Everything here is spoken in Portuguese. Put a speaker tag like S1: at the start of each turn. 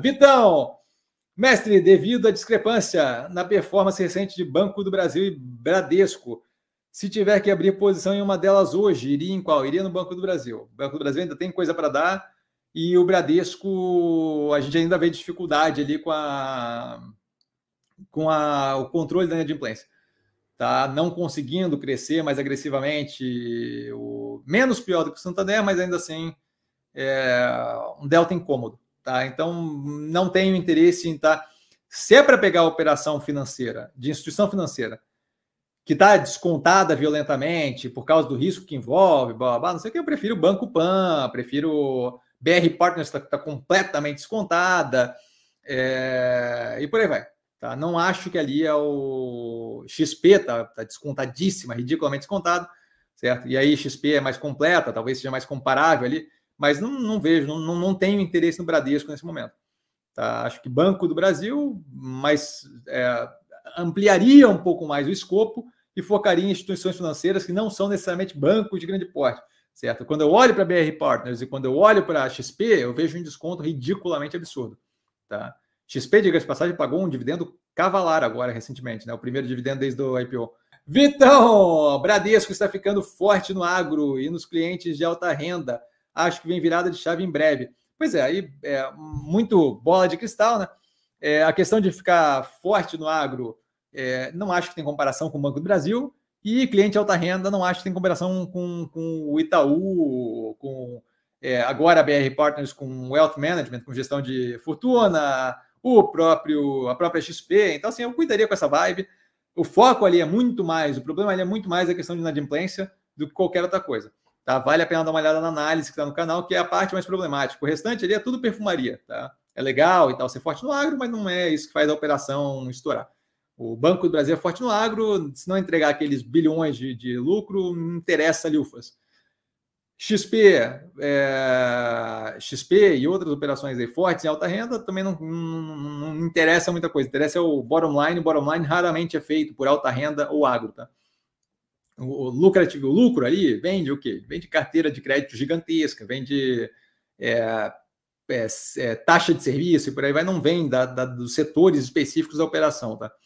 S1: Vitão, mestre, devido à discrepância na performance recente de Banco do Brasil e Bradesco, se tiver que abrir posição em uma delas hoje, iria em qual? Iria no Banco do Brasil. O Banco do Brasil ainda tem coisa para dar e o Bradesco, a gente ainda vê dificuldade ali com, a, com a, o controle da inadimplência. Tá não conseguindo crescer mais agressivamente, o, menos pior do que o Santander, mas ainda assim é um delta incômodo. Tá? Então, não tenho interesse em estar. Tá, se é para pegar a operação financeira, de instituição financeira, que está descontada violentamente por causa do risco que envolve, blá, blá, não sei o que, eu prefiro Banco Pan, prefiro BR Partners, está tá completamente descontada, é, e por aí vai. Tá? Não acho que ali é o XP, está tá descontadíssima, ridiculamente descontado, certo? E aí XP é mais completa, talvez seja mais comparável ali mas não, não vejo, não, não tenho interesse no Bradesco nesse momento. Tá? Acho que Banco do Brasil, mas é, ampliaria um pouco mais o escopo e focaria em instituições financeiras que não são necessariamente bancos de grande porte, certo? Quando eu olho para BR Partners e quando eu olho para a XP, eu vejo um desconto ridiculamente absurdo, tá? XP, diga-se passagem, pagou um dividendo cavalar agora recentemente, né? O primeiro dividendo desde o IPO. Vitão, Bradesco está ficando forte no agro e nos clientes de alta renda acho que vem virada de chave em breve. Pois é, aí é muito bola de cristal, né? É, a questão de ficar forte no agro, é, não acho que tem comparação com o Banco do Brasil, e cliente alta renda, não acho que tem comparação com, com o Itaú, com é, agora a BR Partners com Wealth Management, com gestão de fortuna, o próprio, a própria XP. Então, assim, eu cuidaria com essa vibe. O foco ali é muito mais, o problema ali é muito mais a questão de inadimplência do que qualquer outra coisa. Tá? Vale a pena dar uma olhada na análise que está no canal, que é a parte mais problemática. O restante ali é tudo perfumaria. Tá? É legal e tal ser forte no agro, mas não é isso que faz a operação estourar. O Banco do Brasil é forte no agro, se não entregar aqueles bilhões de, de lucro, não interessa lufas. XP, é, XP e outras operações aí fortes em alta renda também não, não, não interessa muita coisa. Interessa é o bottom line. O bottom line raramente é feito por alta renda ou agro. Tá? O lucrativo, o lucro ali vem de o quê? Vem de carteira de crédito gigantesca, vem de é, é, é, taxa de serviço e por aí vai, não vem da, da, dos setores específicos da operação, tá?